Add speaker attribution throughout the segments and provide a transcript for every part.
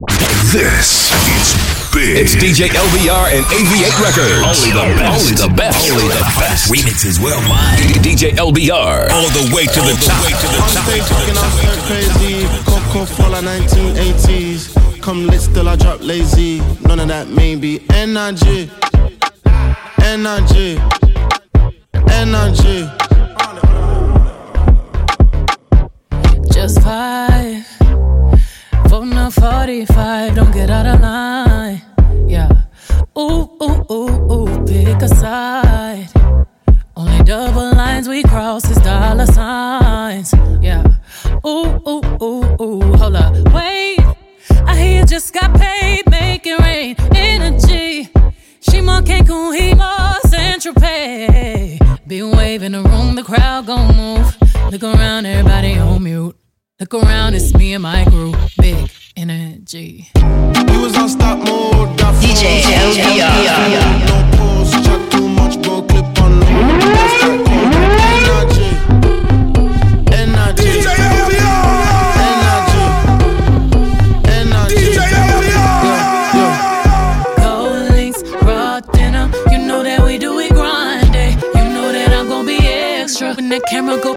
Speaker 1: This is big.
Speaker 2: It's DJ LBR and AV8 Records.
Speaker 1: Only the best.
Speaker 2: Only the best.
Speaker 1: Only the best.
Speaker 2: Remixes worldwide. DJ LBR.
Speaker 1: All the way to the top.
Speaker 3: On stage fucking out so crazy. Coco Fala 1980s. Come lit, still I drop lazy. None of that maybe. Energy. Energy. Energy.
Speaker 4: Just five. Voting a 45. Don't get out of line. Yeah. Ooh, ooh, ooh, ooh. Pick a side. Only double lines we cross is dollar signs. Yeah. Ooh, ooh, ooh, ooh. Hold up. Wait. I hear you just got paid. Make it rain. Energy. Shima Cancun, Himo, Central Pay. Be waving the room, the crowd gon' move. Look around, everybody on mute. Look around, it's me and my group. Big energy.
Speaker 3: You was on stop mode. got
Speaker 5: DJ
Speaker 3: phones,
Speaker 5: LBR.
Speaker 3: No pause, chat too much, bro. Clip on low. That's that cold. Energy. Energy. DJ Energy. Energy. DJ
Speaker 4: Gold links, raw dinner. You know that we do it grind day. You know that I'm gonna be extra. When that camera go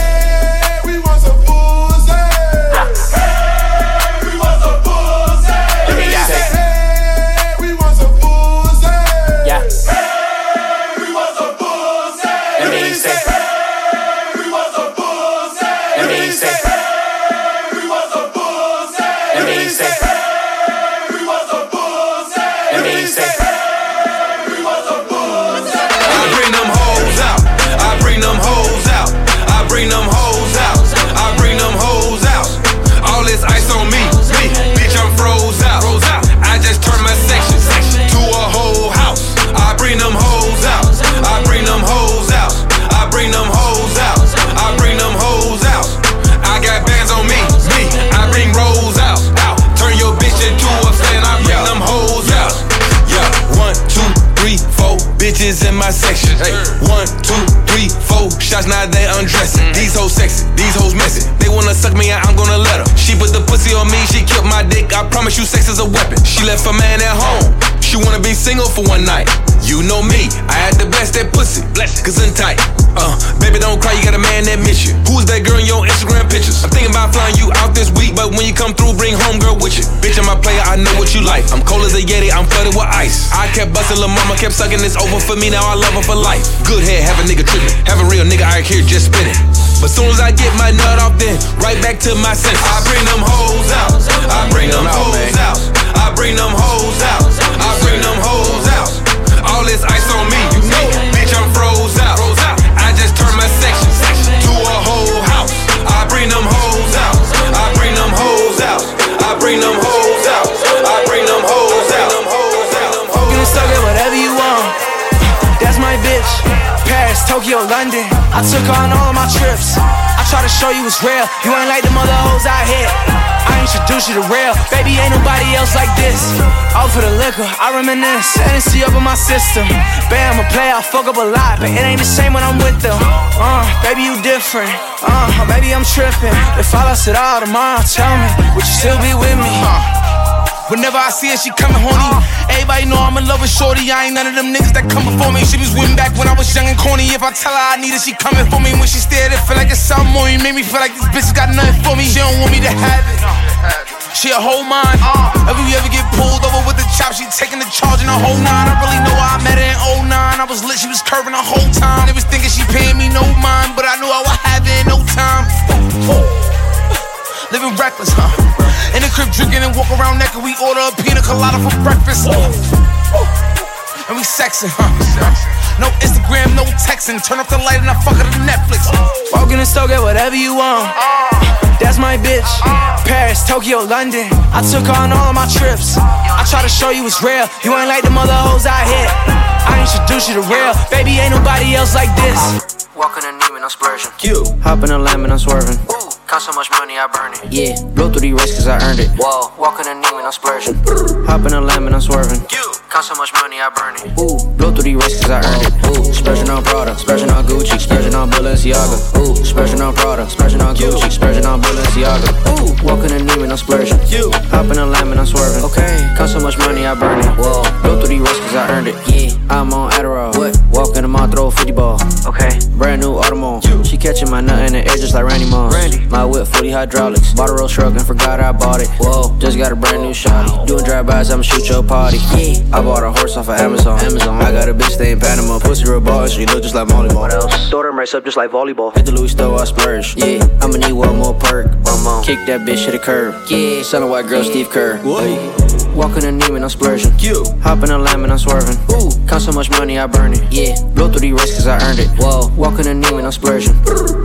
Speaker 6: section. Hey. One, two, three, four shots. Now they undressing. Mm-hmm. These hoes sexy. These hoes messy. They wanna suck me out. I'm gonna let her. She put the pussy on me. She killed my dick. I promise you, sex is a weapon. She left her man at home. She wanna be single for one night. You know me. I had the best that pussy. Cause I'm tight. Uh, baby, don't cry. You got a man that miss you. Who's that girl in your Instagram pictures? I'm thinking about flying you out this week, but when you come through, bring home girl with you. Bitch, I'm a player. I know what you like. I'm cold as a Yeti. I'm flooded with ice. I kept busting, lil' mama kept sucking. It's over for me. Now I love her for life. Good head, have a nigga tripping. Have a real nigga out here just spinning. But soon as I get my nut off, then right back to my senses. I bring them hoes out. I bring them hoes out. I bring them hoes out. Bring them hoes out. I bring them hoes out.
Speaker 7: You can suck it whatever you want. That's my bitch. Paris, Tokyo, London. I took on all of my trips. Try to show you it's real. You ain't like the mother hoes out here. I introduce you to real. Baby, ain't nobody else like this. All for the liquor, I reminisce. Hennessy up in my system. Bam, a player, I fuck up a lot, but it ain't the same when I'm with them. Uh, baby, you different. Uh, maybe I'm tripping. If I lost it all tomorrow, tell me, would you still be with me?
Speaker 8: Whenever I see her, she coming horny. Everybody know I'm in love with Shorty. I ain't none of them niggas that come before me. She was with back when I was young and corny. If I tell her I need her, she coming for me. When she stared, it feel like it's something more. You made me feel like this bitch got nothing for me. She don't want me to have it. She a whole mind. Uh, if we ever get pulled over with the chop, she taking the charge in the whole nine. I really know I met her in 09. I was lit, she was curving the whole time. They was thinking she paying me no mind, but I knew I would have it in no time. Living reckless, huh? In the crib drinking and walk around naked. We order a pina colada for breakfast. And we sexing, huh? No Instagram, no texting. Turn off the light and I fuck her to Netflix. Walk in the store, get whatever you want. That's my bitch. Paris, Tokyo, London. I took her on all of my trips. I try to show you it's real. You ain't like the mother hoes I hit. I introduce you to real. Baby, ain't nobody else like this.
Speaker 9: Walking a Neiman, I'm splurging.
Speaker 10: Q.
Speaker 9: Hop in a lamb and I'm swerving. Got so much money, I burn it.
Speaker 10: Yeah, blow through the race cause I earned it.
Speaker 9: Whoa, walking a Neiman, I'm splurging.
Speaker 10: Hop in a lamb and I'm swerving.
Speaker 9: Got so much money, I burn it.
Speaker 10: Ooh, blow through the race cause I earned it. Ooh, splurging on Prada, splurging on Gucci, splurging on Balenciaga. Ooh, splurging on Prada, splurging on Gucci, splurging on Balenciaga. Ooh, walking a Neiman, I'm splurging. Hop in a lamb and I'm swerving. Okay, got so much money, I burn it. Whoa, blow through the race cause I earned it. Yeah, I'm on Adderall. What? Walk in the mall, throw a 50 ball.
Speaker 9: Okay.
Speaker 10: Brand new Audemars. She catching my nut in the air just like Randy Moss.
Speaker 9: Randy.
Speaker 10: My whip, 40 hydraulics. Bought a Rolls truck and forgot I bought it. Whoa, just got a brand new shot. Doing drive-bys, I'ma shoot your party. Yeah. I bought a horse off of Amazon. Amazon. I got a bitch stay in Panama. Pussy real ball, she look just like Molly.
Speaker 9: What else? Throw them race up just like volleyball.
Speaker 10: Hit the Louis store, I splurge. Yeah, I'ma need one more perk.
Speaker 9: One more.
Speaker 10: Kick that bitch to the curb.
Speaker 9: Yeah.
Speaker 10: Son of white girl, Steve Kerr. Hey. Walking a Neiman, I'm splurging.
Speaker 8: You.
Speaker 10: Hop in a lamb and I'm swerving. Ooh, count so much money, I burn it. Yeah, blow through the race cause I earned it. Whoa, walking a Neiman, I'm splurging.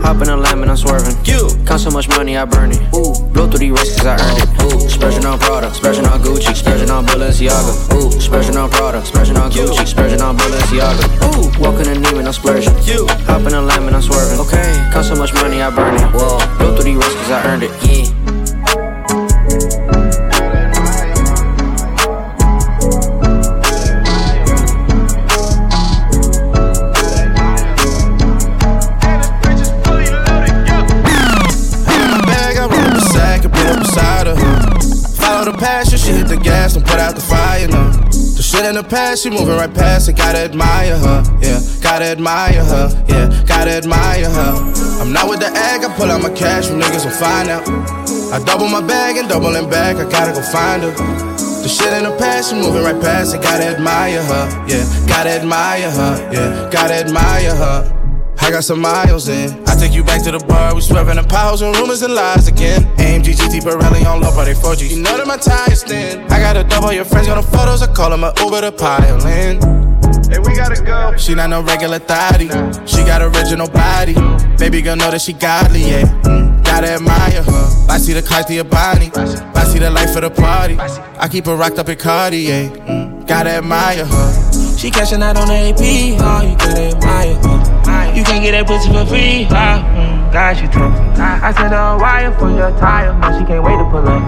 Speaker 10: Hop in a lamb and I'm swerving.
Speaker 8: You.
Speaker 10: Count so much money, I burn it. Ooh, blow through the race cause I earned it. Ooh, splurging on Prada, splurging on Gucci, splurging on Balenciaga. Ooh, splurging on Prada, splurging on Gucci, splurging on Balenciaga. Ooh, walking a Neiman, I'm splurging.
Speaker 8: You.
Speaker 10: Hop in a lamb and I'm swerving. Okay, count so much money, I burn it. Whoa, blow through the race cause I earned it. Yeah.
Speaker 11: Shit in the past, she moving right past it. Gotta admire her, yeah. Gotta admire her, yeah. Gotta admire her. I'm not with the egg, I pull out my cash, you niggas will find out. I double my bag and double it back, I gotta go find her. The shit in the past, she moving right past it. Gotta admire her, yeah. Gotta admire her, yeah. Gotta admire her. I got some miles in. I take you back to the bar, we swerving the piles and rumors and lies again. AMG GT Pirelli on low, but they 4G. You know that my tires thin. I got a double your friends got the photos, I call them a Uber to pile in. Hey, we gotta go. She not no regular thotty. She got original body. Baby girl know that she godly, yeah. Mm, gotta admire her. I see the Cartier body. I see the life of the party. I keep her rocked up in Cartier. Mm, gotta admire her.
Speaker 8: She cashing out on the AP, oh, you gotta admire her. You can't get that pussy for free, mm, God, she tough. I sent her a wire for your tire, but she can't wait to pull up.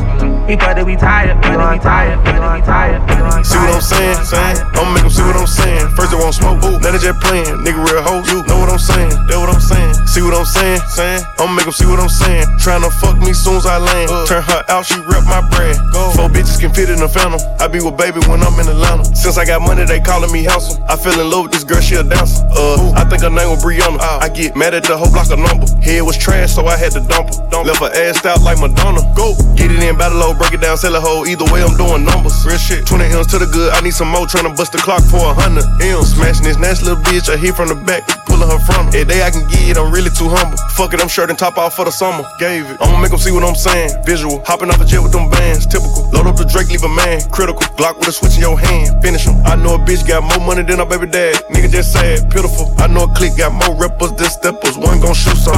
Speaker 8: We about to be tired, but we to tired, we tired. we to
Speaker 3: See what I'm saying? saying? I'ma make them see what I'm saying. First they won't smoke, ooh, now they just playing. Nigga real hoes, you know what I'm saying? That what I'm saying? See what I'm saying? saying? I'ma make them see what I'm saying. Tryna fuck me soon as I land. Turn her out, she rep my brand. Four bitches can fit in the phantom. I be with baby when I'm in Atlanta. Since I got money, they calling me handsome. I fell in love with this girl, she a dancer. Uh, I think her name was Brianna. I get mad at the whole block of number. Head was trash, so I had to dump her. Left her ass out like Madonna. Go, get it in, battle low, break it down, sell a whole. Either way, I'm doing numbers. Real shit. 20 M's to the good, I need some more. Tryna bust the clock for a hundred M's. Smashing this nasty little bitch, I hit from the back, pulling her from day I can get it, I'm really too humble. Fuck it, I'm shirt and top off for the summer. Gave it. I'ma make them see what I'm saying. Visual, hopping off the jet with them bands. Typical. Load up the Drake, leave a man. Critical. Glock with a switch in your hand. Finish him. I know a bitch got more money than her baby dad. Nigga just sad, pitiful. I know a clique got more rappers than steppers. One gon' shoot some.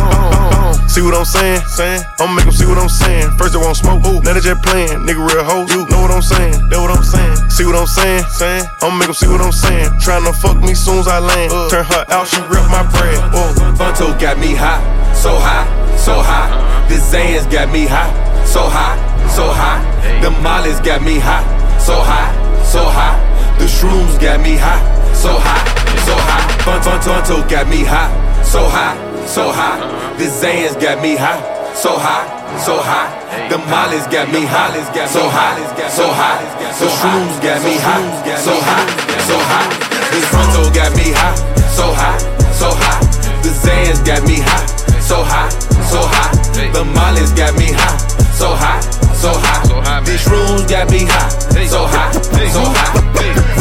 Speaker 3: See what I'm saying? saying? I'ma make them see what I'm saying. First they won't smoke, ooh, now they just playing. Nigga real hoes, you know what I'm saying? That what I'm saying? See what I'm saying? saying? I'ma make them see what I'm saying. Tryna fuck me soon as I land. Uh, turn her out, she rip my bread. Whoa.
Speaker 12: Fronto got me high, so high, so high. The Zans got me high, so high, so high. The Molly's got me high, so high, so high. The shrooms got me high, so high, so high. Fun, fun, Funto got me high, so high, so high. The Zans got me high, so high, so high. The mollies got me hot, so high, so high. The shrooms got me hot, so high, so high. This fronto got me hot, so high, so high. The Zans got me hot, so high, so high. The mollies got me hot, so high, so high. These shrooms got me hot, so high, so high.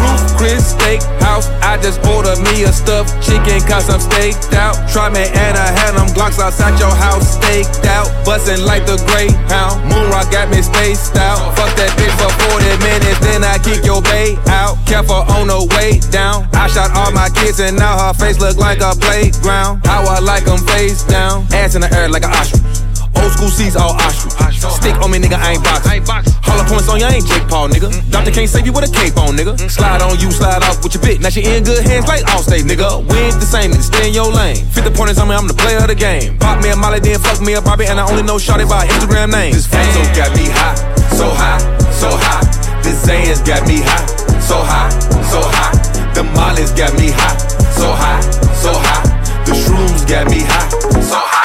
Speaker 12: Ruth's Chris Steakhouse, I just ordered me a stuffed chicken cause I'm staked out. Try me and I had them Glocks outside your house, staked out. Bustin' like the Greyhound. Moonrock got me spaced out. Fuck that bitch for 40 minutes, then I kick your bait out. Careful on the way down. I shot all my kids and now her face look like a playground. How I like them face down. Ass in the air like an ostrich. Old school seats all ostrich. Stick on me, nigga, I ain't boxing. Hollow points on you, I ain't Jake Paul, nigga. Doctor can't save you with a cape on, nigga. Slide on you, slide off with your bitch. Now she in good hands like Allstate, nigga. We ain't the same, nigga. Stay in your lane. 50 pointers on me, I'm the player of the game. Pop me a molly, then fuck me a Bobby, and I only know Shawty by Instagram name. This photo got me hot, so high, so high. This Zans got me hot, so high, so high. The mollies got me hot, so high, so high. The shrooms got me hot, so high,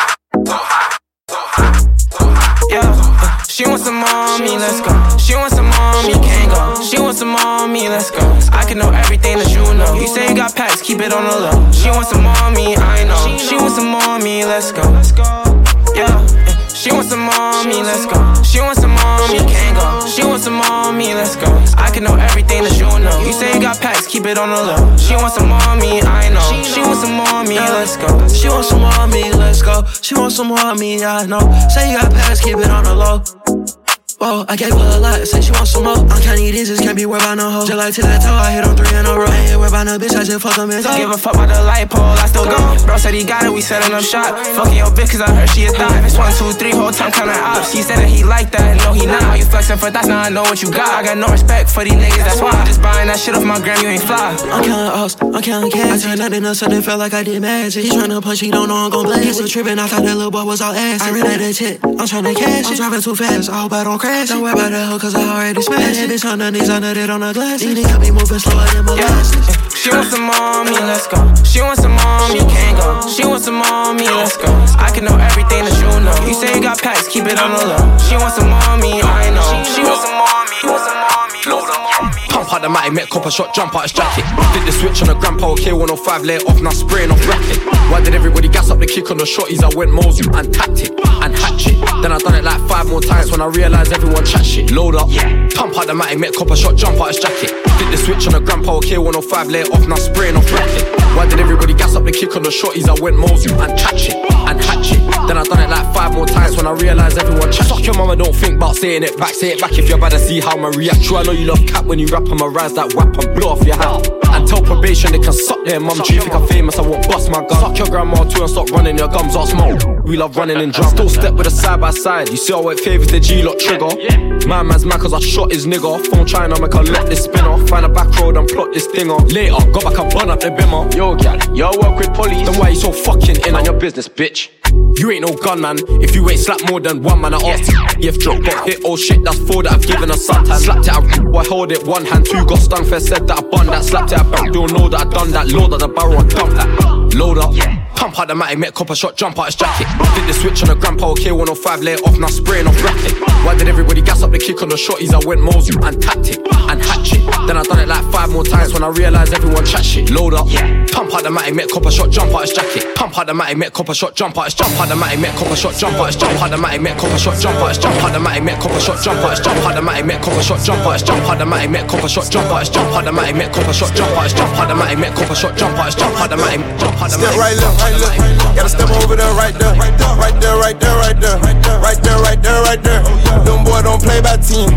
Speaker 13: Yeah, she wants some mommy, let's go. She wants some mommy, can't go. She wants some mommy, let's go. I can know everything that you know. You say you got packs, keep it on the low. She wants some mommy, I know. She wants some mommy, let's go. Yeah, she wants some mommy, let's go. She wants some mommy, can't go. She wants some mommy, let's go. I can know everything that you know. You say you got packs, keep it on the low. She wants some mommy, I know. She wants some mommy, let's go.
Speaker 14: She wants some me, let's go. She wants some me, I know. Say you got past, keep it on the low. Whoa, I gave her a lot, say she wants some more. I'm counting these, just can't be worried about no hoe. Just like till that toe, I hit on three in a row. Ain't worried about no bitch, I just fuck them in
Speaker 13: Give a fuck about the light pole, I still go. Bro said he got it, we setting up shop. Fucking your bitch, cause I heard she a thot. It's one, two, three, whole time counting ops. He said that he like that, no, he not. How you flexing for that? Now I know what you got. I got no respect for these niggas, that's why. I'm just buying that shit off my gram, you ain't fly.
Speaker 14: I'm counting ups, I'm counting cash. I turned nothing into something, felt like I did magic. He tryna punch, he don't know I'm gon' blast. He was tripping, I thought that little boy was all ass. I ran out that shit, I'm tryna cash. I'm driving too fast, I hope I don't crash. Don't worry about that hoe, cause I already smashed it. Bitch on the knees, under it on the glass. These niggas be moving slower than molasses.
Speaker 13: She wants some mommy, let's go. She wants some mommy, can't go. She wants some mommy, let's go. I can know everything that you know. You say you got packs, keep it on the low. She wants some mommy, I know. She wants some mommy, wants some mommy, wants some mommy.
Speaker 15: Pump out the matty, met copper shot, jump out his jacket. Did the switch on the grandpa K105, lay it off, now spraying off racket. Why did everybody gas up the kick on the shorties? I went Mosu and tapped it and hatchet. Then I done it like five more times when I realized everyone chat shit. Load up, yeah. pump out the matty, met copper shot, jump out his jacket. Did the switch on the grandpa K105, lay it off, now spraying off racket. Why did everybody gas up the kick on the shorties? I went Mosu and hatchet and hatchet. Then I done it like five more times when I realized everyone chat. Suck your mama, don't think about saying it back. Say it back if you're about to see how I react. True, I know you love cap when you rap. I'ma rise that whap and blow off your hat. Tell probation they can suck their mum. Do you think I'm famous? I won't bust my gun. Suck your grandma too and stop running your gums off smoke. We love running in drums. Still step with a side by side. You see how it favors the G lot trigger. My man's mad cause I shot his nigga. Phone trying to make a let this spin off. Find a back road and plot this thing off. Later, go back and burn up the bimmer. Yo, gal, yo, work with police. Then why you so fucking in on your business, bitch? You ain't no gunman if you ain't slapped more than one man. I asked if drop got hit. Oh shit, that's four that I've given a sometimes. Slapped it, I, I hold it one hand. Two got stung fair, said that I bun that. Slapped it, I back door, know that I done that. Load up the barrel and dump that. Load up. Pump out the matty, met copper shot, jump out his jacket. Did the switch on the grandpa K105, lay it off, now spraying off racket. Why did everybody gas up the kick on the shorties? I went Mosu and it and hatchet. Then I done it like five more times when I realized everyone chat shit. Load up. Pump out the matty, met copper shot, jump out his jacket. Pump out the matty, met copper shot, jump out his jump out the matty, met copper shot, jump out his jump out the matty, met copper shot, jump out his jump out the matty, met copper shot, jump out his jump out the matty, met copper shot, jump out his jump out the matty, met copper shot, jump out his jump out the matty, met copper shot, jump out his jump out the matty, met copper shot, jump out his jump out the matty, jump out the
Speaker 16: Step
Speaker 15: matty.
Speaker 16: right left, right left. Gotta step over there, right there. Right there, right there, right there, right there. Right there, right there, right there. Them boy don't play by team.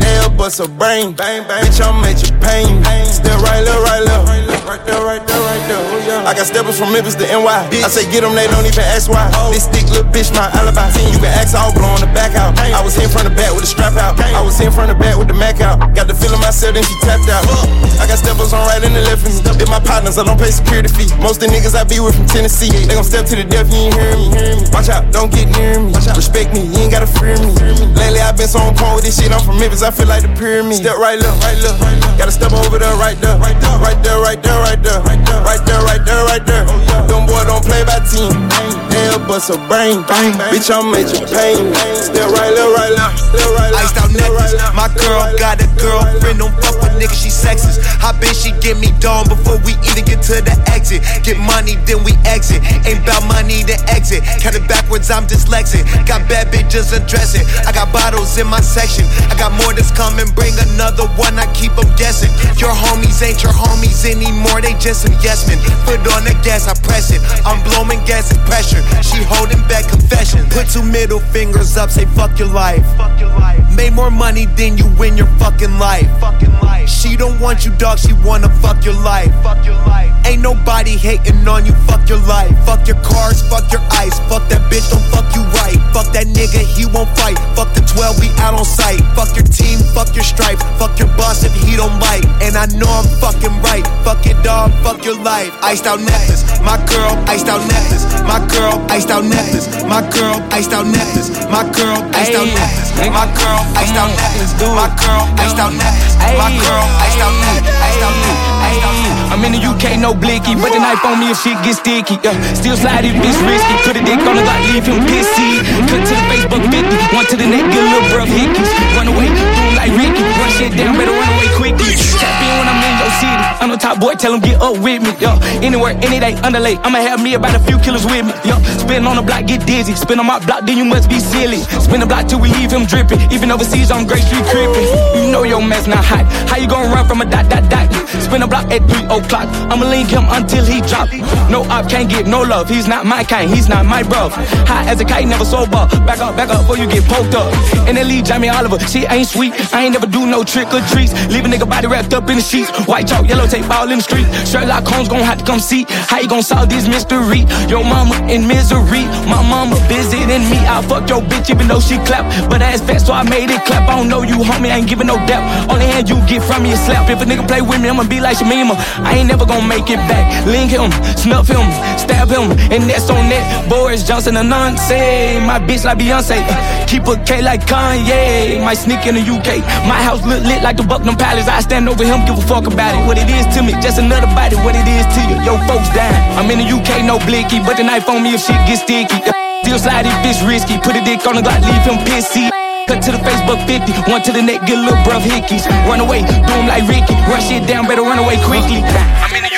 Speaker 16: They'll bust a brain. Bitch, I'm at your pain. Step right left, right left. Right there, right there, right there. I got steppers from Memphis to NY. I say get them, they don't even ask why. This stick little bitch, my alibi. You can ask, I'll blow on the back out. I was here from the back with the strap out. I was here from the back with the Mac out. Got the feeling myself, then she tapped out. I got steppers on right and the left of me. They my partners, I don't pay security fee. Most of the niggas I be with from Tennessee. They gon' step to the death, you ain't hearing me. Watch out, don't get near me. Respect me, you ain't gotta fear me. Lately I've been so on point with this shit, I'm from Memphis, I feel like the pyramid. Step right left, right left, right left. Gotta step over there, right there, right there, right there, right there, right there, right there, right there, right there, right there. Oh, Them boy don't play by team. Hell bust a brain, bang, bitch, I'm major pain. Step right left, right left, left, right left.
Speaker 17: Iced out necklace. My girl got a girlfriend, don't fuck with niggas, she sexist. I bet she get me done before we even get to the exit. Get money, then we exit. Ain't about money, to exit. Count it backwards, I'm dyslexic. Got bad bitches undressing. I got bottles in my section. I got more that's coming, bring another one, I keep them guessing. Your homies ain't your homies anymore, they just some yes men. Put on the gas, I press it. I'm blowing gas and pressure. She holding back confession. Put two middle fingers up, say fuck your life. Made more money than you in your fucking life. She don't want you, dog. She wanna fuck your life. Ain't nobody hating on you. Fuck your life. Fuck your cars. Fuck your ice. Fuck that bitch. Don't fuck you right. Fuck that nigga. He won't fight. Fuck the 12. We out on sight. Fuck your team. Fuck your stripes. Fuck your boss if he don't bite. And I know I'm fucking right. Fuck your dog. Fuck your life. Iced out necklace. My girl. Iced out necklace. My girl. Iced out necklace. My girl. Iced out necklace. My girl. Iced out necklace. My girl. Iced out necklace. My girl. Iced out necklace. My girl. Iced out necklace. Iced out necklace.
Speaker 18: I'm in the UK, no blicky, but the knife on me if shit get sticky. Yeah, still slide it, bitch risky. Put a dick on the block, leave him pissy. Cut to the Facebook 50, one to the neck, get a little bruv hickeys. Run away, do him like Ricky. Run shit down, better run away quickly. Tap in when I'm in your city. I'm the top boy, tell him get up with me. Yo, anywhere, any day, underlay. I'ma have me about a few killers with me. Yo, spin on the block, get dizzy. Spin on my block, then you must be silly. Spin the block till we leave him dripping. Even overseas on Great Street creeping. You know your mess not hot. How you gonna run from a dot, dot, dot? Spin the block at 3 o'clock. I'ma link him until he drop. No op can't get no love. He's not my kind, he's not my bro. High as a kite, never sober. Back up, back up before you get poked up. And then leave Jamie Oliver. She ain't sweet. I ain't never do no trick or treats. Leave a nigga body wrapped up in the sheets. White chalk, yellow tape all in the street. Sherlock Holmes gon' have to come see how you gon' solve this mystery. Your mama in misery. My mama busy than me. I fuck your bitch even though she clap. But ass fat, so I made it clap. I don't know you, homie. I ain't giving no depth. Only hand you get from me is slap. If a nigga play with me, I'ma be like Shamima. I ain't never gon' make it back. Link him, snuff him, stab him, and that's on that. Boris Johnson and Nonce. My bitch like Beyonce. Keep a K like Kanye. Might sneak in the UK. My house look lit like the Buckingham Palace. I stand over him, give a fuck about it. What it is to me, just another body. What it is to you, yo folks dying. I'm in the UK, no blicky, but the knife on me if shit gets sticky. Still slide if it's risky. Put a dick on the Glock, leave him pissy. Cut to the Facebook 50, one to the neck, get a little bruv hickeys. Run away, do him like Ricky. Rush it down, better run away quickly. I'm in the UK,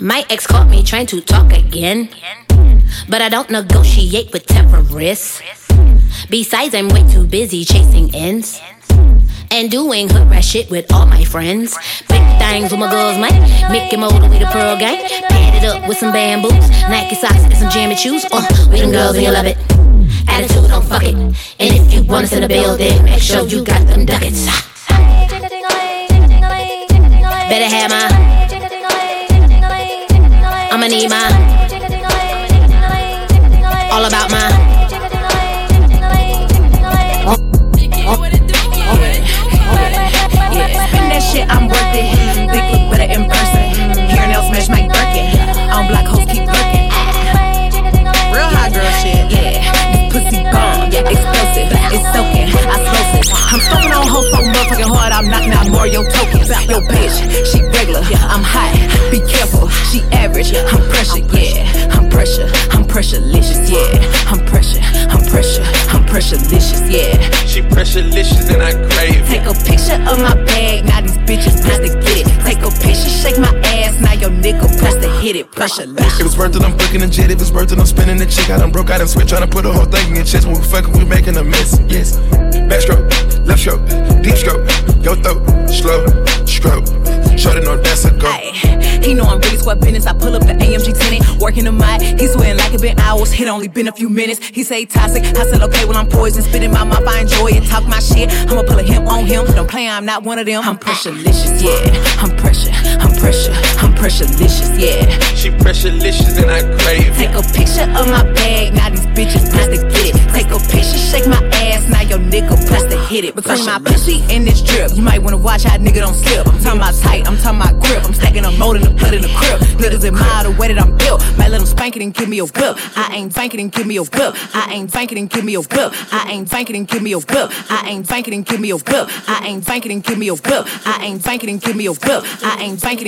Speaker 19: My ex caught me trying to talk again. But I don't negotiate with terrorists. Besides, I'm way too busy chasing ends. And doing hood rat shit with all my friends. Big things with my girls, man. Mickey Mold with the Pearl Gang. Pad it up with some bamboos. Nike socks and some jammy shoes. Uh, we them girls and you love it. Attitude, don't fuck it. And if you want us in the building, make sure you got them ducats. Better have my. I'ma need my. All about my.
Speaker 20: Spend that shit, I'm worth it. Big look better in person. Hair nails match my Birkin. On black hoes keep lurking. Real hot girl shit. Yeah, this pussy bomb. Explosive. It's soaking. I smoke it. I'm smoking on hoes so motherfucking hard. I'm knocking out more your tokens. Yo, bitch, she regular. I'm hot. Be careful. She average. I'm pressure. Yeah, I'm pressure. I'm pressurelicious. Yeah, I'm pressure. I'm pressure. I'm pressurelicious. Yeah.
Speaker 12: She pressurelicious and I crave it.
Speaker 20: Take a picture of my bag, now these bitches press to get it. Take a picture, shake my ass, now your nigga press to hit it. Pressure
Speaker 6: If it's worth it, I'm booking a jet. If it's worth it, I'm spinning the chick. I done broke out and switch, trying to put the whole thing in your chest. When we fucking, we making a mess. Yes. Backstroke, left stroke, deep stroke, your throat, slow stroke. Shorty know that's a go.
Speaker 20: He know I'm really sweat business. I pull up the AMG tenant, working the mic. He sweating like it been hours. It only been a few minutes. He say toxic. I said okay, well I'm poison. Spitting my mouth, I enjoy it. Talk my shit. I'ma pull a him on him. Don't play, I'm not one of them. I'm pressurelicious, yeah. I'm pressure. I'm pressure. I'm pressurelicious, yeah.
Speaker 6: She pressurelicious and I crave.
Speaker 20: Take a picture of my bag, now these bitches press to get it. Take a picture, shake my ass, now your nigga press to hit it. Between my pussy and this drip, you might wanna watch how a nigga don't slip. I'm talking about tight, I'm talking about grip. I'm stacking a mold in the blood in the crib. Niggas admire the way that I'm built. Might let them spank it and give me a whip. I ain't banking and give me a whip. I ain't banking and give me a whip. I ain't banking and give me a whip. I ain't banking and give me a whip. I ain't banking and give me a whip. I ain't banking and give me a whip. I ain't banking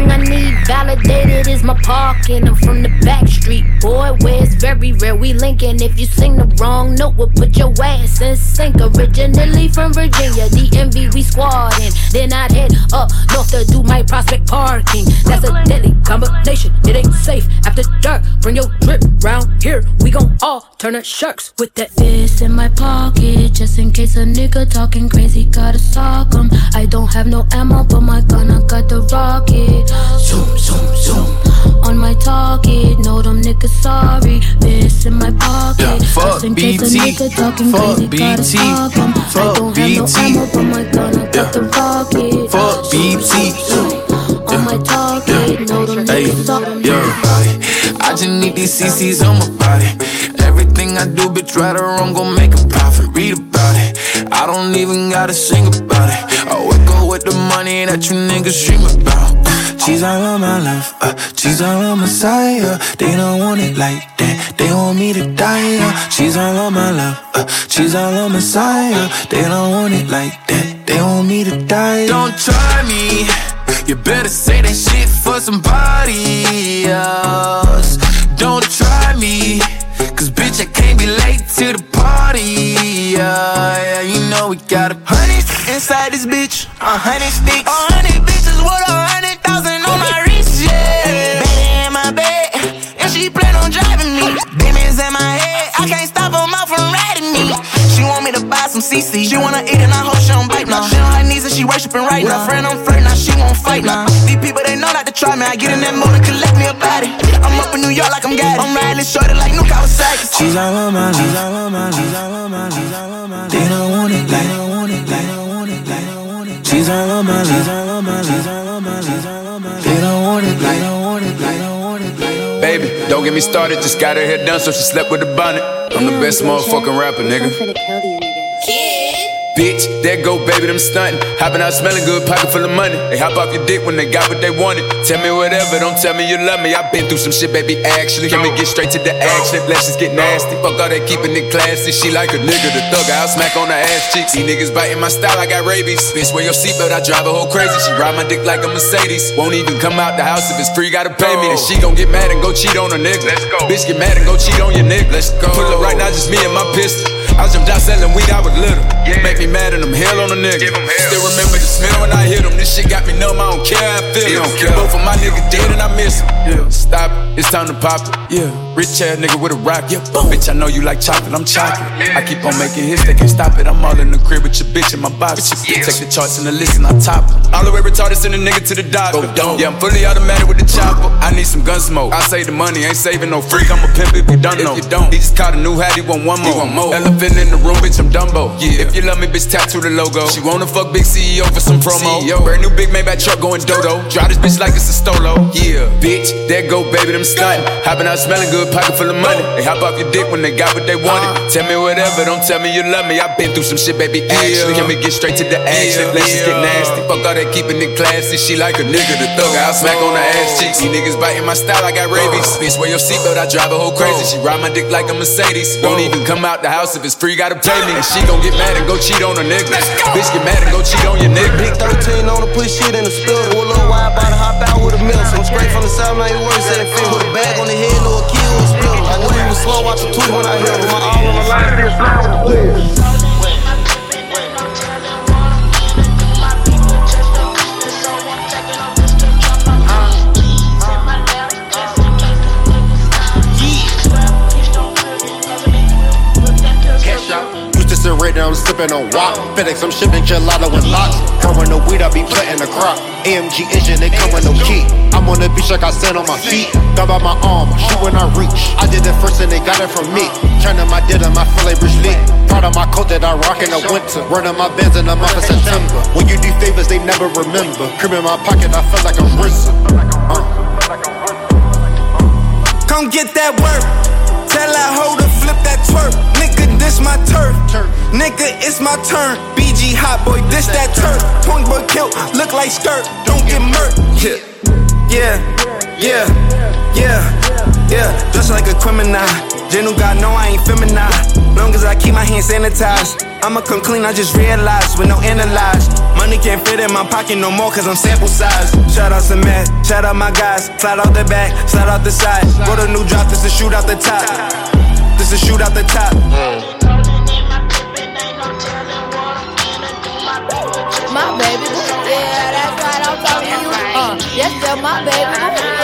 Speaker 19: thing I need validated is my parking. I'm from the back street, boy, where it's very rare we linking. If you sing the wrong note, we'll put your ass in sync. Originally from Virginia, DMV we squatting. Then I'd head up north to do my prospect parking. That's a deadly combination. It ain't safe after dark. Bring your drip round here. We gon' all turn our sharks with that fist in my pocket, just in case a nigga talking crazy. Gotta sock 'em. I don't have no ammo, but my gun I got the rocket. Zoom, zoom, zoom. On my target, No them niggas sorry. This in my pocket.
Speaker 8: Yeah, fuck BT. Fuck BT. Fuck BT.
Speaker 19: Yeah.
Speaker 8: Fuck BT. Yeah.
Speaker 19: On my target, No them niggas sorry.
Speaker 8: Yeah. Just need these CCs on my body. Everything I do, bitch, right or wrong, gon' make a profit. Read about it. I don't even gotta sing about it. I wake up with the money that you niggas dream about. She's all on my love, uh, she's all on my side. Uh, they don't want it like that, they want me to die. Uh, she's all on my love, uh, she's all on my side. Uh, they don't want it like that, they want me to die. Don't try me. You better say that shit for somebody else. Don't try me. Cause bitch, I can't be late to the party. Yeah, yeah, you know we got a honey inside this bitch. A hundred sticks. A hundred some CC. She wanna eat and I hope she don't bite now. She on her knees and she worshiping right now. Friend, I'm flirting now. She won't fight now. These people, they know not to try me. I get in that mode and collect me a body. I'm up in New York like I'm got I'm riding shorty like New Kawasaki. She's all on my She's all on my She's all on my She's all on my They don't want it like don't want it like don't want it like don't want it. She's all on my She's all on my She's all on my She's all on my They don't want it like don't want it like don't want it
Speaker 21: Baby, don't get me started, just got her hair done so she slept with a bonnet. I'm the best motherfucking rapper, nigga. Bitch, there go baby, them stunting. Hopping out smelling good, pocket full of money. They hop off your dick when they got what they wanted. Tell me whatever, don't tell me you love me. i been through some shit, baby, actually. Can we get straight to the action? Let's just get nasty. Fuck all that keeping it classy. She like a nigga, the thug. I'll smack on her ass cheeks. These niggas biting my style, I got rabies. Bitch, wear your seatbelt, I drive a whole crazy. She ride my dick like a Mercedes. Won't even come out the house if it's free, gotta pay me. And she gon' get mad and go cheat on a nigga. Let's go. Bitch, get mad and go cheat on your nigga. Let's go. Pull up right now, just me and my pistol. I jumped out selling weed, I was little. Yeah. Make me mad and I'm hell on a nigga. Still remember the smell when I hit him. This shit got me numb, I don't care how I feel. it. Both of my niggas dead and I miss him. Stop it, it's time to pop it. Yeah, rich ass nigga with a rock. Yeah, boom. Bitch, I know you like chocolate, I'm chocolate. I keep on making hits, they can't stop it. I'm all in the crib with your bitch in my box. Take the charts and the list and I top them. All the way retarded, send a nigga to the doctor. Yeah, I'm fully automatic with the chopper. I need some gun smoke. I save the money, ain't saving no freak. I'm a pimp if you don't know. If you don't, he just caught a new hat, he want one more. want more. Elephant in the room, bitch, I'm Dumbo. Yeah, if you love me, bitch, tattoo the logo. She wanna fuck big CEO for some promo. Brand new big Maybach truck going dodo. Drive this bitch like it's a stolo. Yeah, bitch, there go baby, them stunting. Hopping out smelling good, pocket full of money. They hop off your dick when they got what they wanted. Uh. Tell me whatever, don't tell me you love me. I've been through some shit, baby. Actually, can we get straight to the action? Let's just get nasty. Fuck all that keeping it classy. She like a nigga, the thug. I'll smack on her ass cheeks. These niggas biting my style, I got rabies. Uh. Bitch, wear your seatbelt, I drive a whole crazy. Uh. She ride my dick like a Mercedes. Won't even come out the house if it's free, gotta pay me. And she gon' get mad and go cheat on a nigga. Bitch, get mad and go cheat on your nigga.
Speaker 9: Big 13 on the push shit in the spill. Pull a little wide by the hop out with a mill. So I'm straight from the south, man, you worse at it feel. Put a bag on the head, no a key with a spill. I knew he was slow, watch the two when I hit him. My arm on the line, still slide with the
Speaker 22: sipping on wop. FedEx, I'm shipping gelato with lots. Growing the weed, I be planting the crop. AMG engine, they come with no key. I'm on the beach like I stand on my feet. Thumb by my arm, shoot when I reach. I did it first and they got it from me. Turning my dead on my filet rich lit. Proud of my coat that I rock in the winter. Running my bands in the month of September. When you do favors, they never remember. Cream in my pocket, I feel like I'm risen. Uh.
Speaker 11: Come get that work. Tell that hoe to flip that twerk. Nigga this my turf. Nigga, it's my turn. BG hot boy, this that turf. Twin boy kilt, look like skirt. Don't get murked. Yeah, yeah, yeah, yeah, yeah. Just like a criminal. Gentle God, no, I ain't feminine. Long as I keep my hands sanitized. I'ma come clean, I just realized with no analyze. Money can't fit in my pocket no more, cause I'm sample size. Shout out to Matt, shout out my guys. Slide out the back, slide out the side. Go to new drop, this is shoot out the top to shoot out the top.
Speaker 23: My baby, yeah, that's right, I'm talking to you. Uh, yes, that's my baby.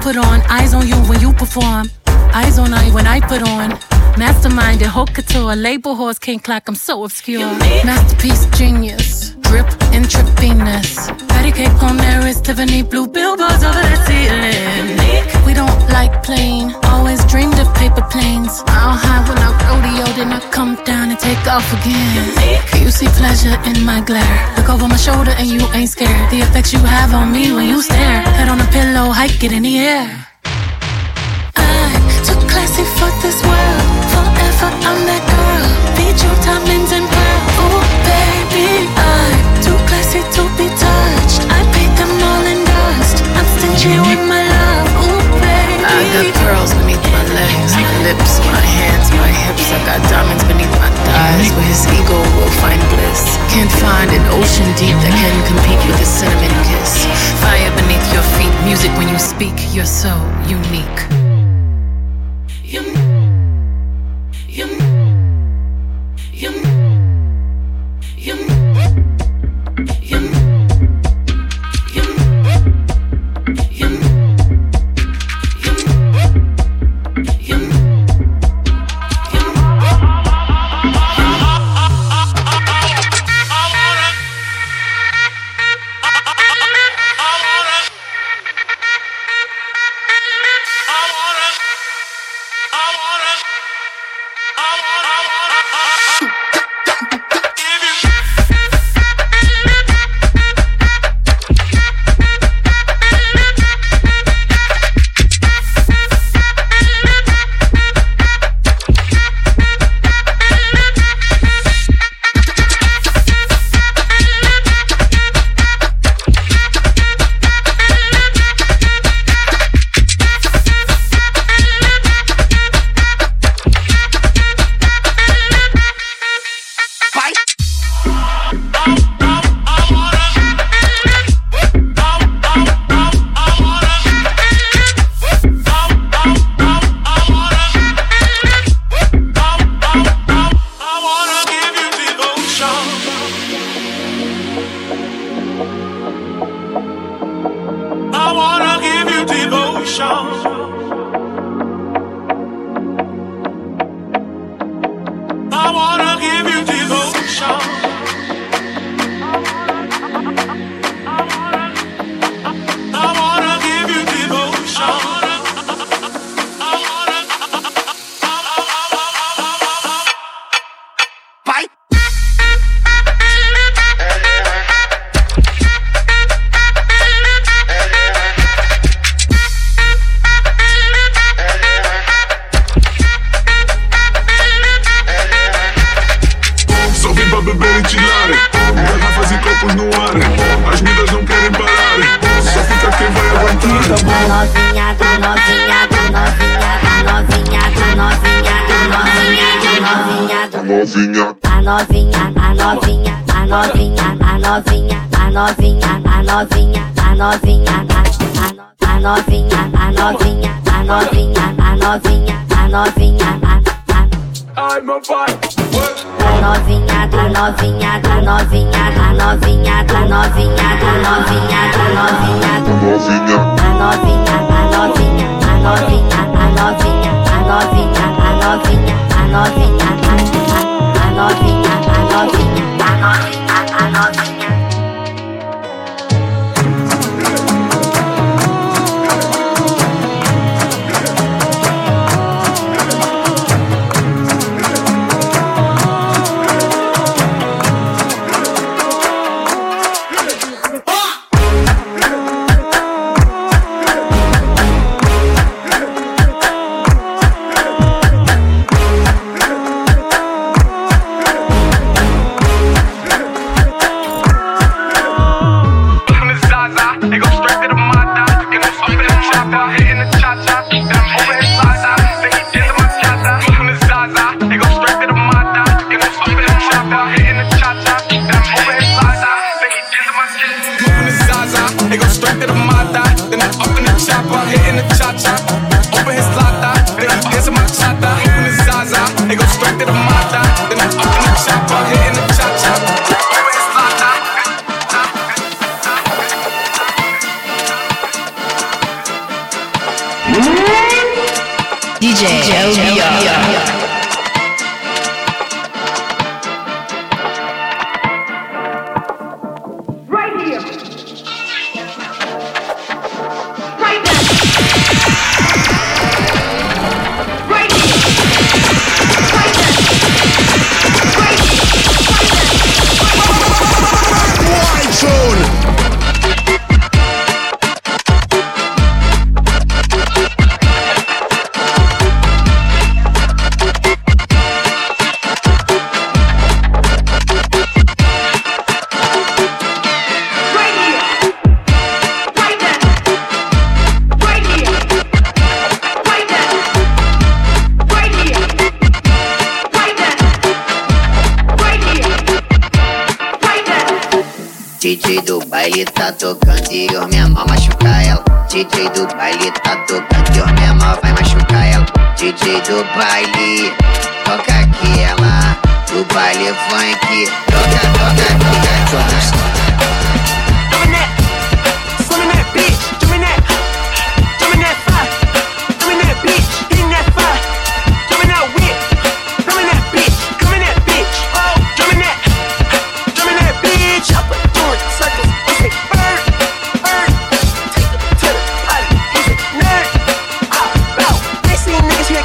Speaker 4: Put
Speaker 5: on. Eyes on you when you perform. Eyes on I when I put on. Mastermind and haute couture. Label horse can't clock, I'm so obscure. Masterpiece genius. Drip intravenous. Patty cake on is Tiffany blue billboards over the ceiling. We don't like plain. Always dreamed of paper planes. I'll high when I rodeo, then I come down and take off again. You see pleasure in my glare. Look over my shoulder and you ain't scared. The effects you have on me when you stare. Head on a pillow, hike it in the air.
Speaker 4: I'm too classy for this world. Forever, I'm that girl. Feed you diamonds and pearls. Oh, baby, too I'm.
Speaker 5: I got pearls beneath my legs, my lips, my hands, my hips. I got diamonds beneath my thighs where his ego will find bliss. Can't find an ocean deep that can compete with a cinnamon kiss. Fire beneath your feet, music when you speak. You're so unique.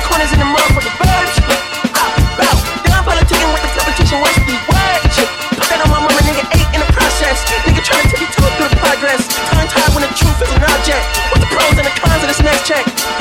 Speaker 5: Corners in the motherfucking uh, uh, verge. I'm politicking with the competition, what's the word? Put that on my mama, nigga, eight in the process. Nigga trying to take me through the progress. When the truth is an object. The pros and the cons of this next check.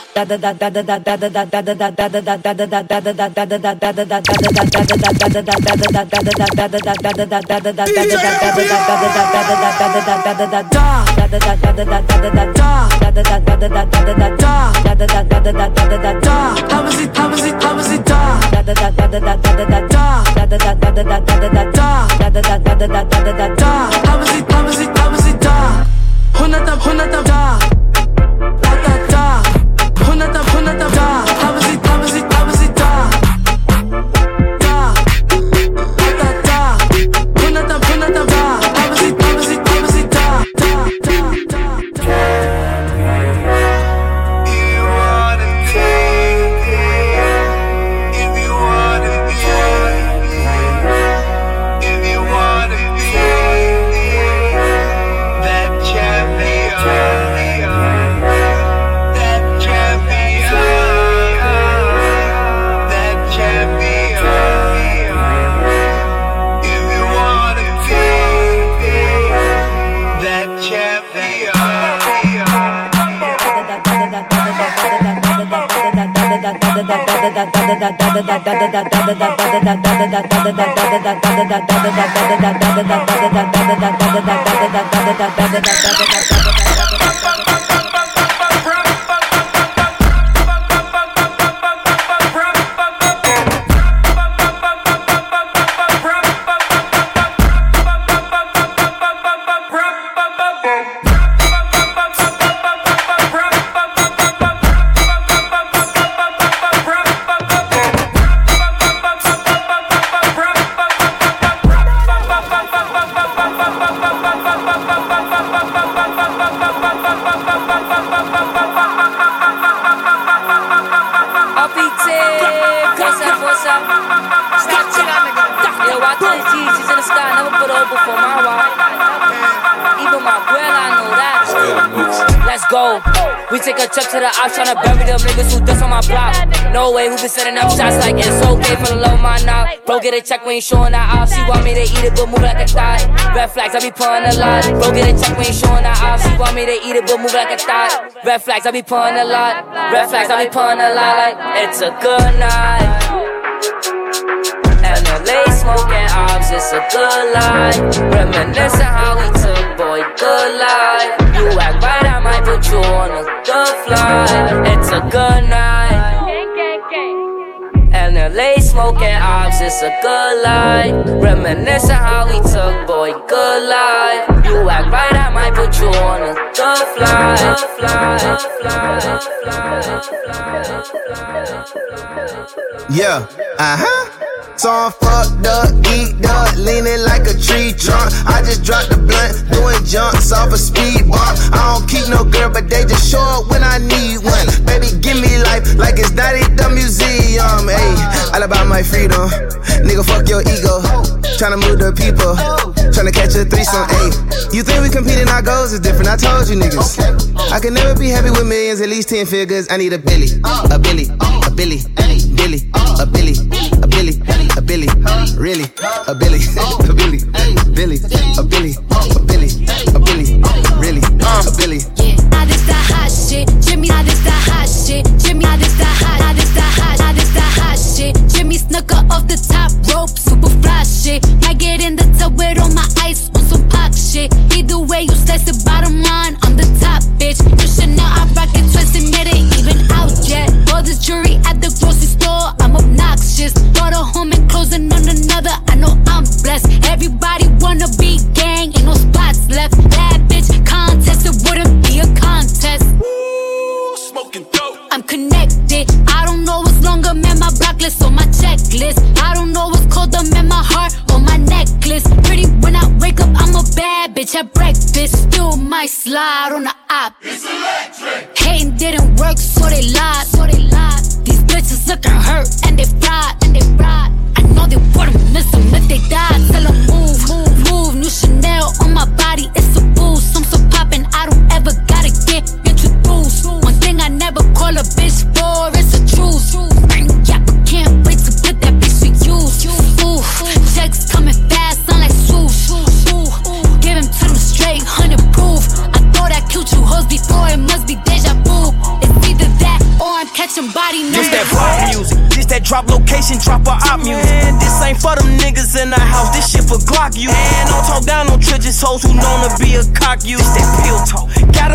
Speaker 5: How is it, how is it, how is it, da?
Speaker 24: 100, 100, a lot. Check, we ain't showing that off. She want me to eat it, but move like a. Red flags, I be pulling a lot. Red flags, I be pulling a lot. Like, it's a good night. Late smoking ops, it's a good life. Reminiscing how we took, boy, good life. You act right, I might put you on a good flight. It's a good night. Late smoking ops, it's a good life. Reminiscing how we took, boy, good life. You act right, I might put you on a good flight.
Speaker 16: Yeah, uh huh. So I'm fucked up, geeked up, leaning like a tree trunk. I just dropped the blunt, doing jumps off a speed bump. I don't keep no girl, but they just show up when I need one. Baby, give me life like it's not at the museum. Hey, all about my freedom. Nigga, fuck your ego. Tryna move the people, tryna catch a threesome. Hey, you think we competing? Our goals is different. I told you niggas. I can never be happy with millions, at least 10 figures. I need a Billy, a Billy, a Billy, Billy, a Billy, a Billy, a Billy, really, a Billy, a Billy, Billy, a Billy, a Billy, a Billy, really, a Billy.
Speaker 4: Now this the hot shit. Jimmy, now this the hot shit. Off the top rope, super fly shit. Might get in the tub with all my ice on some pop shit. Either way, you slice the bottom line, I'm the top bitch. You should know I rock it twisted, it ain't even out yet. All this jewelry at the grocery store, I'm obnoxious. Bought a home and closing on another, I know I'm blessed. Everybody wanna be gang, ain't no spots left. Bad bitch contest, it wouldn't be a contest.
Speaker 12: Ooh, Smoking dope.
Speaker 4: I'm connected. Longer, man. My block list on my checklist. I don't know what's called them in My heart on my necklace. Pretty when I wake up, I'm a bad bitch at breakfast. Still might slide on the op. It's electric. Hating didn't work, so they lied. So they lied. These bitches looking hurt and they fried. And they fried. I know they wouldn't miss them if they died. Tell them move, move, move. New Chanel you hoes before, it must be deja vu. It's either that or I'm catching body
Speaker 7: This that pop music. This that drop location, drop a op music. Man, this ain't for them niggas in the house. This shit for Glock you. And don't talk down on Tridges hoes who known to be a cock you. This that pill talk. Gotta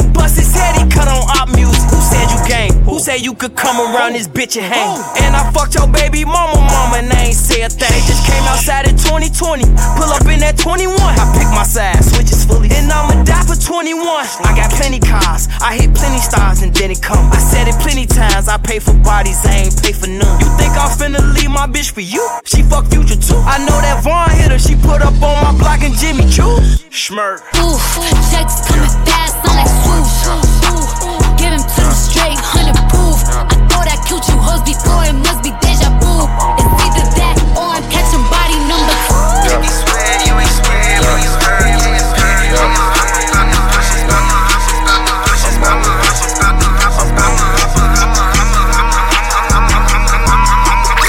Speaker 7: gang? You could come around this bitch and hang? Oh. And I fucked your baby mama, mama, and I ain't say a thing. They just came outside in 2020. Pull up in that 21. I pick my side, switches fully. And I'ma die for 21. I got plenty cars. I hit plenty stars and then it come. I said it plenty times. I pay for bodies, I ain't pay for none. You think I'm finna leave my bitch for you? She fuck future too. I know that Vaughn hit her. She put up on my block and Jimmy Choo. Schmirk.
Speaker 4: Ooh, checks coming fast, sound like swoosh. Ooh, give him to them straight, hundred proof. I thought I killed you hoes before, it must be deja vu. It's either that or I'm catching body number two.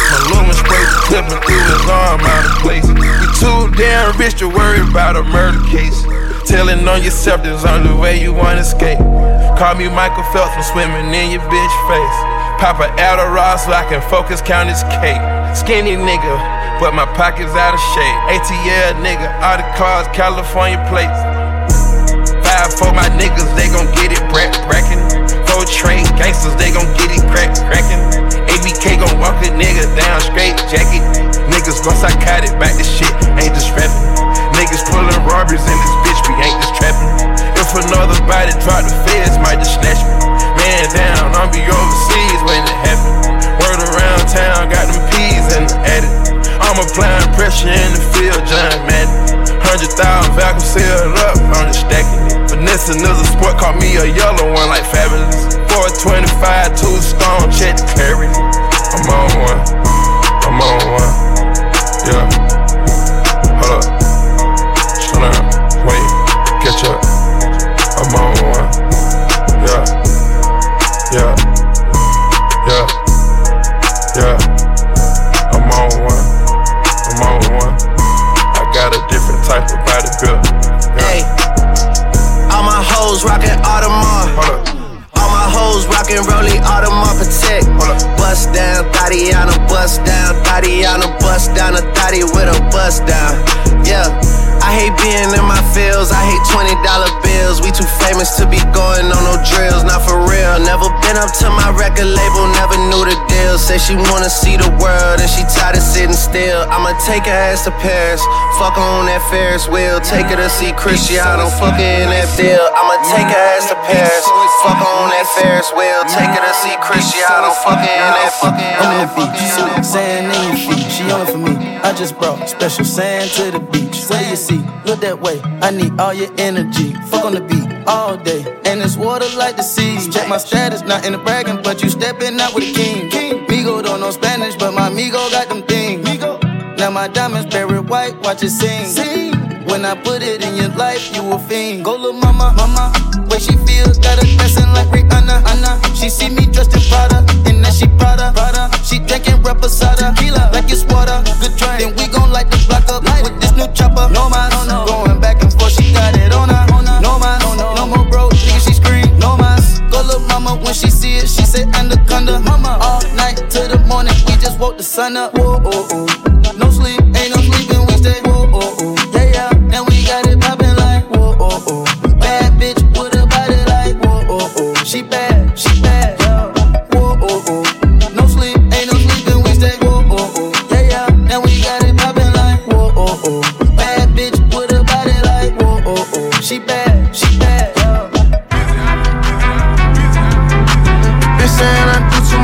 Speaker 6: My lumen spray clipping through his arm out of place. You too damn rich to worry about a murder case. Telling on yourself there's only way you wanna escape. Call me Michael Phelps from swimming in your bitch face. Pop a Adderall so I can focus, count his cake. Skinny nigga, but my pockets out of shape. ATL nigga, all the cars, California plates. Five for my niggas, they gon' get it brack brackin'. Four trade gangsters, they gon' get it crack crackin'. ABK gon' walk a nigga down straight jacket. Niggas gon' psychotic back this shit, ain't just rapping. Niggas pullin' robberies in this bitch, we ain't just trapping. If another body drop the feds, might just snatch me. Man down, I'm be overseas when it happen. Word around town, got them peas in the attic. I'm applying pressure in the field, John Madden. Hundred thousand vacuum sealed up, I'm just stacking it. Vanessa is sport, call me a yellow one like fabulous. 425, two stone, check the clarity. I'm on one, I'm on one, yeah. hoes rockin' Audemars. All my hoes rockin' Rollie Audemars Patek. Bust down, thotty bust down, thotty bust down, a thotty with a bust down.
Speaker 17: Yeah. I hate being in my fields, I hate $20 bills. We too famous to be going on no drills, not for real. Never been up to my record label, never knew the deal. Say she wanna see the world and she tired of sitting still. I'ma take her ass to Paris, fuck her on that Ferris wheel. Take her to see Cristiano, fuck her in that deal. I'ma take her ass to Paris, fuck her on that Ferris wheel. Take her to see Cristiano, fuck her in that, fuck
Speaker 9: She on for me. I just brought special sand to the beach. Where you see, look that way. I need all your energy. Fuck on the beat all day, and it's water like the sea. Check my status, not in the bragging, but you stepping out with a king. Migo don't know Spanish, but my Migo got them things. Now my diamonds buried white, watch it sing. When I put it in your life, you a fiend. Go little mama, mama, where she feels, got her dressing like Rihanna, Anna. She see me dressed in Prada, and then she Prada, Prada. She drinking reposada, tequila, like it's water. Good drink, then we gon' light the block up with this new chopper. No mas, going back and forth, she got it on her. on her. No mas, no more bro, nigga, she scream. No mas, go little mama when she see it, she say anaconda. Mama, all night till the morning, we just woke the sun up. Whoa, oh, oh. No sleep,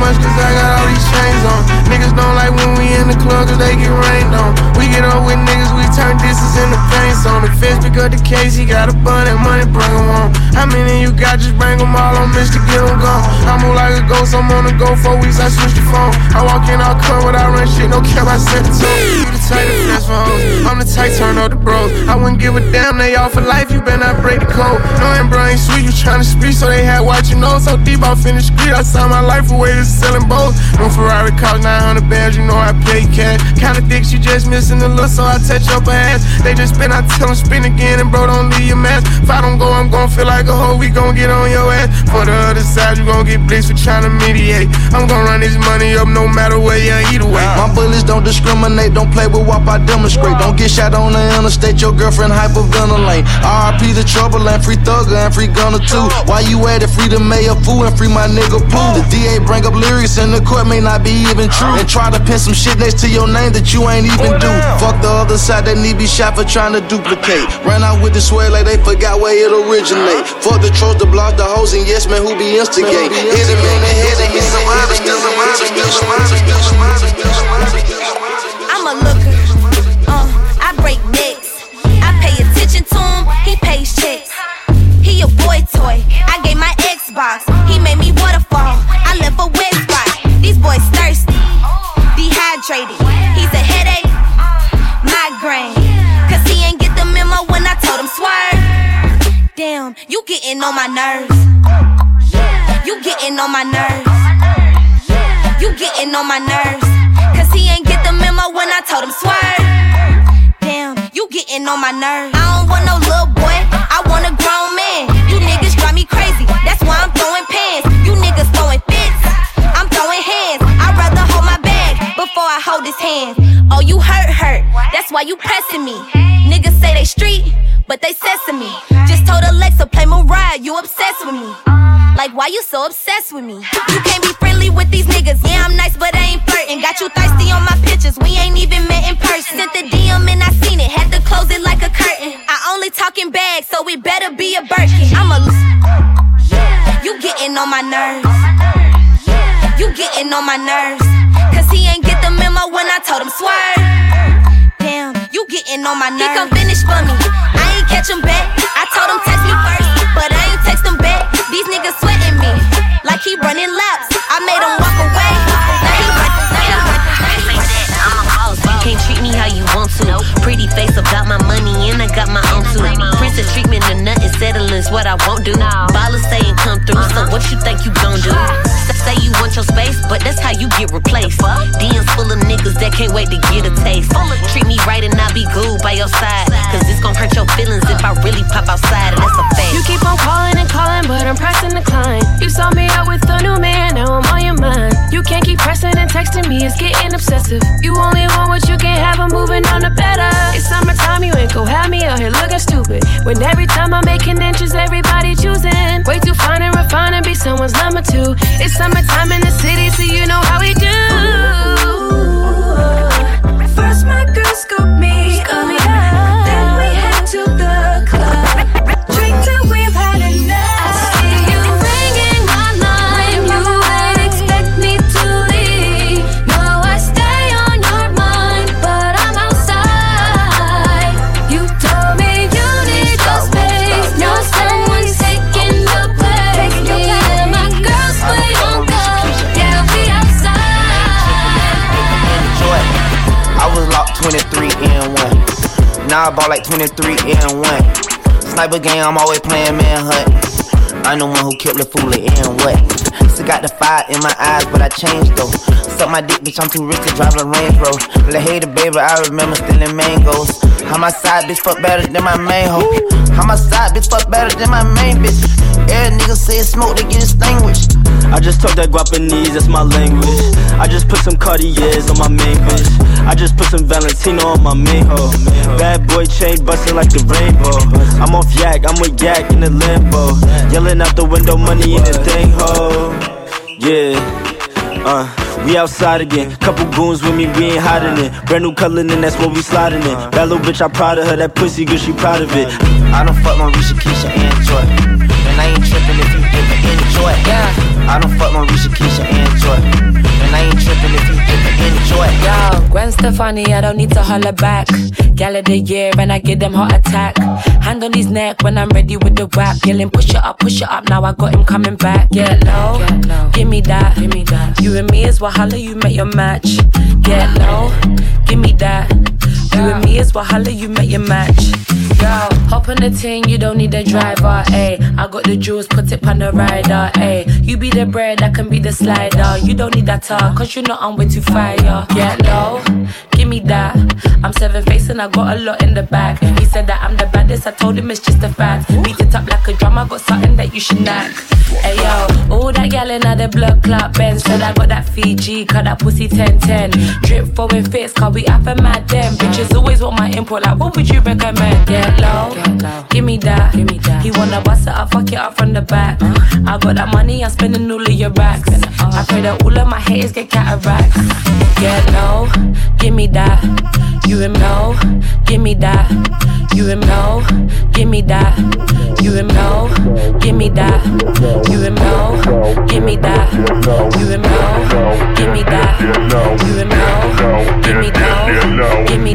Speaker 25: much cause I got all these chains on. Niggas don't like when we in the club cause they get rained on. We get on with niggas, turn distance into pain on. The feds pick up the case, he got a bun and money, bring 'em on. How many you got? Just bring 'em all on, Mr. Get 'em gone. I move like a ghost, I'm on the go for weeks, I switch the phone. I walk in, I'll come without run shit, no care, I set the tone. You the type finesse for hoes, I'm the type turn up the bros. I wouldn't give a damn, they all for life, you better not break the code. No, and bro ain't sweet, you tryna speak, so they had watch you know. So deep, I finished street, I signed my life away to selling both. No Ferrari cost 900 bands, you know I pay cash. Kinda dicks, you just missing the look, so I touch up her ass. They just spin, I tell them spin again, and bro, don't leave your mask. If I don't go, I'm gon' feel like a hoe, we gon' get on your ass. For the other side, you gon' get blitzed for to mediate. I'm gon' run this money up no matter where you either way.
Speaker 11: My bullets don't discriminate, don't play with WAP, I demonstrate. Don't get shot on the interstate, your girlfriend hyperventilate. RIP the trouble and free thugger and free Gunna too. Why you at it? Free the mayor fool and free my nigga Pooh. The DA bring up lyrics and the court may not be even true. And try to pin some shit next to your name that you ain't even do. Fuck the other side, they need be shot for trying to duplicate. Ran out with the swear like they forgot where it originate. Fuck the trolls, the blogs, the hoes, and yes man who be instigate. Hit him in the head and he survived, still survived, still survived, still survived.
Speaker 26: I'm a looker. Uh, I break necks. I pay attention to him. He pays checks. He a boy toy. I gave my Xbox. He made me waterfall. I left a wet spot. These boys thirsty, dehydrated. He's a migraine. Cause he ain't get the memo when I told him swerve. Damn, you getting on my nerves. You getting on my nerves. You getting on my nerves. Cause he ain't get the memo when I told him swerve. Damn, you getting on my nerves. I don't want no little boy, I want a grown man. You niggas drive me crazy, that's why I'm throwing pants. You niggas throwing fits, I'm throwing hands. I hold his hand. Oh, you hurt, hurt, that's why you pressing me. Niggas say they street, but they sesame. Just told Alexa, play Mariah, you obsessed with me. Like, why you so obsessed with me? You can't be friendly with these niggas. Yeah, I'm nice, but I ain't flirting. Got you thirsty on my pictures. We ain't even met in person. Sent the DM and I seen it. Had to close it like a curtain. I only talking bags, so it better be a Birkin. I'm a. You getting on my nerves. You getting on my nerves. Cause he ain't get the memo when I told him swerve. Damn, you getting on my nerves. He come finish for me. I ain't catch him back. I told him text me first, but I ain't text him back. These niggas sweating me like he running laps. I made him walk away. Now he run, now he run, now he run.
Speaker 27: I'm a boss. You can't treat me how you want to. Pretty face about my money and I got my own too. Princess treatment and nothing settling's what I won't do. Ballers saying come through, so what you think you gon' do? Want your space, but that's how you get replaced. DMs full of niggas that can't wait to get a taste. Treat me right and I'll be good by your side. Cause it's gon' hurt your feelings if I really pop outside, and that's a fact.
Speaker 28: You keep on calling and calling, but I'm pressing decline. You saw me out with a new man, now I'm on your mind. You can't keep pressing and texting me, it's getting obsessive. You only want what you can have, I'm moving on to better. It's summertime, you
Speaker 23: ain't gon' have me out here looking stupid. When every time I'm making inches, everybody someone's number two. It's summertime in the city, so you know how we do. I
Speaker 29: ball like 23 and 1. Sniper game, I'm always playing manhunt. I'm the one who killed the fool and what? Still got the fire in my eyes, but I changed though. Suck my dick, bitch, I'm too rich to drive a Range Rover. La hater, baby, I remember stealing mangoes. How my side bitch fuck better than my main hoe. How my side bitch fuck better than my main bitch. Every nigga say smoke, they get extinguished.
Speaker 10: I just talk that Guapanese, that's my language. I just put some Cartiers on my main bitch. I just put some Valentino on my main hoe. Bad boy chain bustin' like the rainbow. I'm off yak, I'm with yak in the limbo. Yelling out the window, money in the thing ho. Yeah, uh. We outside again, couple goons with me, we ain't hiding it. Brand new color, and that's what we sliding in. That little bitch, I proud of her, that pussy good, she proud of it.
Speaker 29: I don't fuck Marisha, Keisha, and Joy. And I ain't tripping enjoy. Yeah. I don't fuck Marisha, Keisha, and Joy. And I ain't tripping if you didn't enjoy.
Speaker 23: Yo, Gwen Stefani, I don't need to holler back. Gal of the year, and I give them heart attack. Hand on his neck when I'm ready with the rap. Yelling, push it up, push it up. Now I got him coming back. Get low, give me that, give me that. You and me is Wahala, you met your match. Get low, give me that. You and me is Wahala, you met your match. Yo, hop on the ting, you don't need a driver, ayy. I got the jewels, put it on the rider, ayy. You be the bread, I can be the slider. You don't need that talk, cause you know I'm way too fire. Get low, give me that. I'm seven face and I got a lot in the bag. He said that I'm the baddest, I told him it's just a fact. Beat it up like a drum, I got something that you should knack. Hey yo, all that yelling at the blood clot Ben Said I got that Fiji, cut that pussy 1010. Drip flowing fits, cause we have a mad them. Bitches always want my input, like what would you recommend? Get low, give me that. Give me that. He wanna bust it up, fuck it up from the back. I got that money, I'm spending all of your racks. I pray that all of my haters get cataracts. Get low, give me that. You him low, give me that. You him low, give me that. You him low, give me that. You him low, give me that. You him low, give me that. You him low, give me low, give me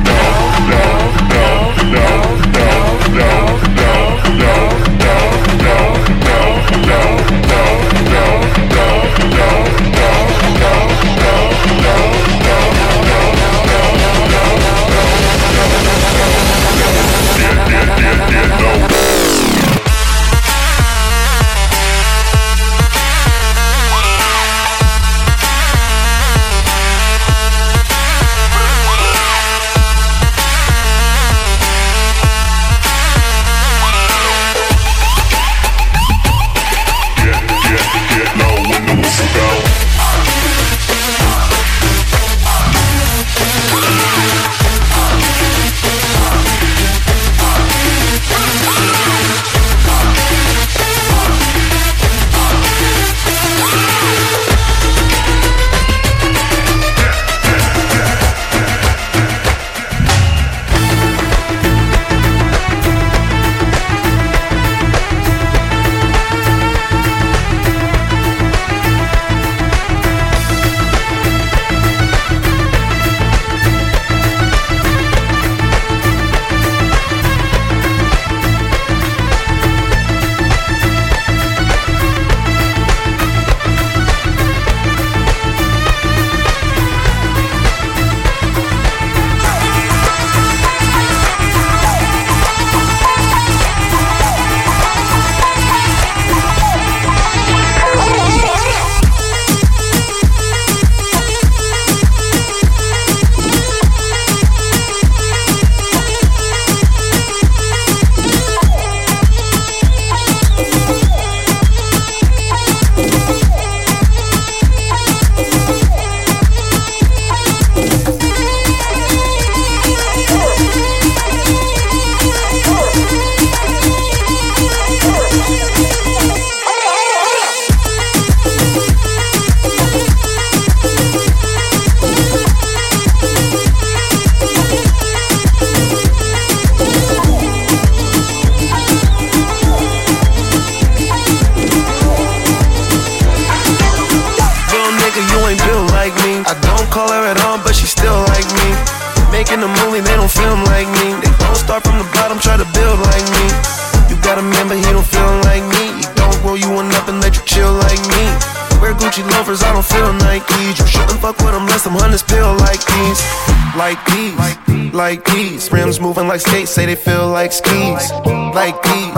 Speaker 17: feel like skis. Like these,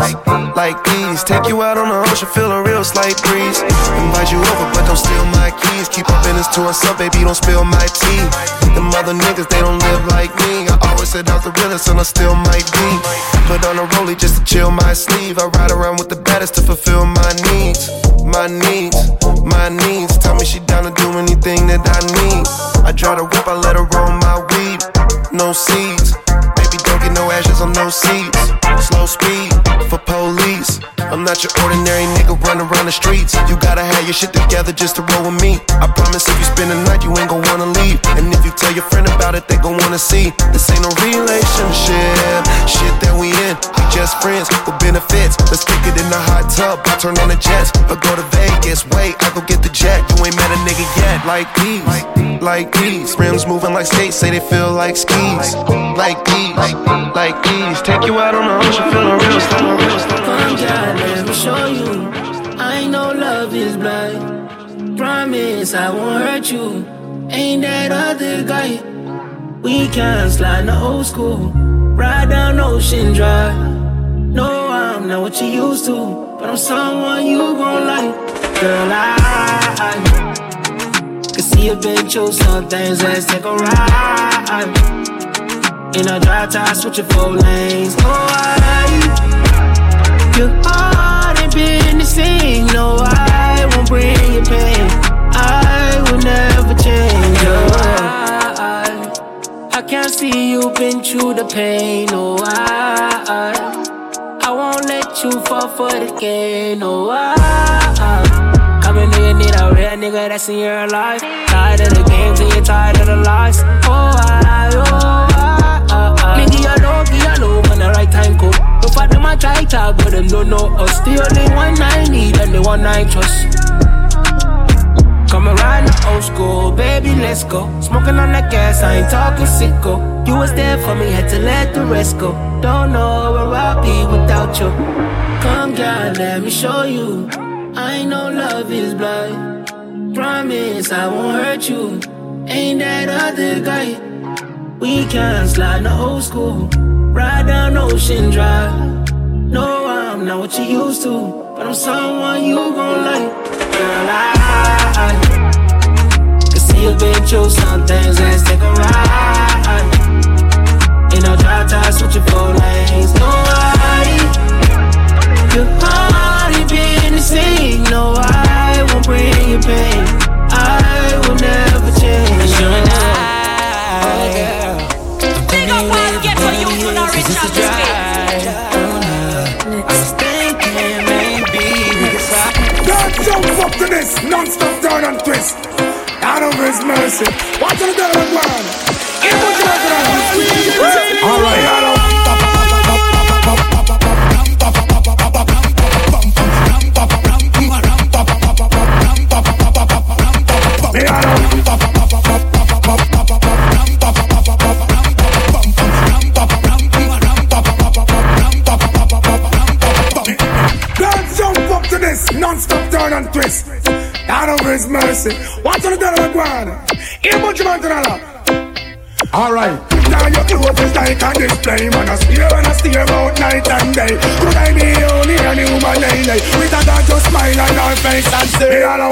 Speaker 17: like these. Take you out on the ocean, feel a real slight breeze. Invite you over, but don't steal my keys. Keep up in this to up, baby, don't spill my tea. Them other niggas, they don't live like me. I always said I was the realest, and I still might be. Put on a rollie just to chill my sleeve. I ride around with the baddest to fulfill my needs. My needs, my needs. Tell me she down to do anything that I need. I try the whip, I let her roll my weed. No seeds. No ashes on no seeds. Slow speed for police. I'm not your ordinary nigga running around the streets. You gotta have your shit together just to roll with me. I promise if you spend the night, you ain't gon' wanna leave. And if you tell your friend about it, they gon' wanna see. This ain't no relationship. Shit that we in, we just friends with benefits. Let's kick it in the hot tub. I turn on the jets. I go to Vegas. Wait, I go get the jet. You ain't met a nigga yet. Like these, like these. Rims moving like skates, say they feel like skis. Like these, like these. Take you out on the feeling real.
Speaker 28: Come down, let me show you. I know love is blind. Promise I won't hurt you. Ain't that other guy? We can slide the old school. Ride down Ocean Drive. No, I'm not what you used to, but I'm someone you gon' like. Girl, I can see you've been through some things. Let's take a ride. In a dry tie, switching four lanes. Oh, I your heart ain't been the same. No, I won't bring you pain. I will never change. Oh, I, I can't see you been through the pain. No, I, I won't let you fall for the game. No, I, coming in, you need a real nigga that's in your life. Tired of the games and you're tired of the lies. Oh, I, oh, I. Nigga, you know, you know when the right time come. No for them I try talk, but them don't know us. The only one I need and the one I trust. Come around the old school, baby, let's go. Smoking on that gas, I ain't talking sicko. You was there for me, had to let the rest go. Don't know where I'll be without you. Come, girl, let me show you. I know love is blind. Promise I won't hurt you. Ain't that other guy? We can slide the old school. Ride down Ocean Drive. No, I'm not what you used to, but I'm someone you gon' like. Girl, I, can see you been through some things. Let's take a ride. In a dry tie, switching four lanes. No, I, your heart ain't been the same. No, I won't bring you pain. I will never change. You and I,
Speaker 7: Big
Speaker 30: non-stop turn and twist. Out of his mercy. Watch the girl and one. All right. His mercy. Watch the girl and one. Here much man to the Alright, now your clothes is like a display Man, I steer and I steer about night and day. Could I be only a human lady With a dog just smile on her face and say Hello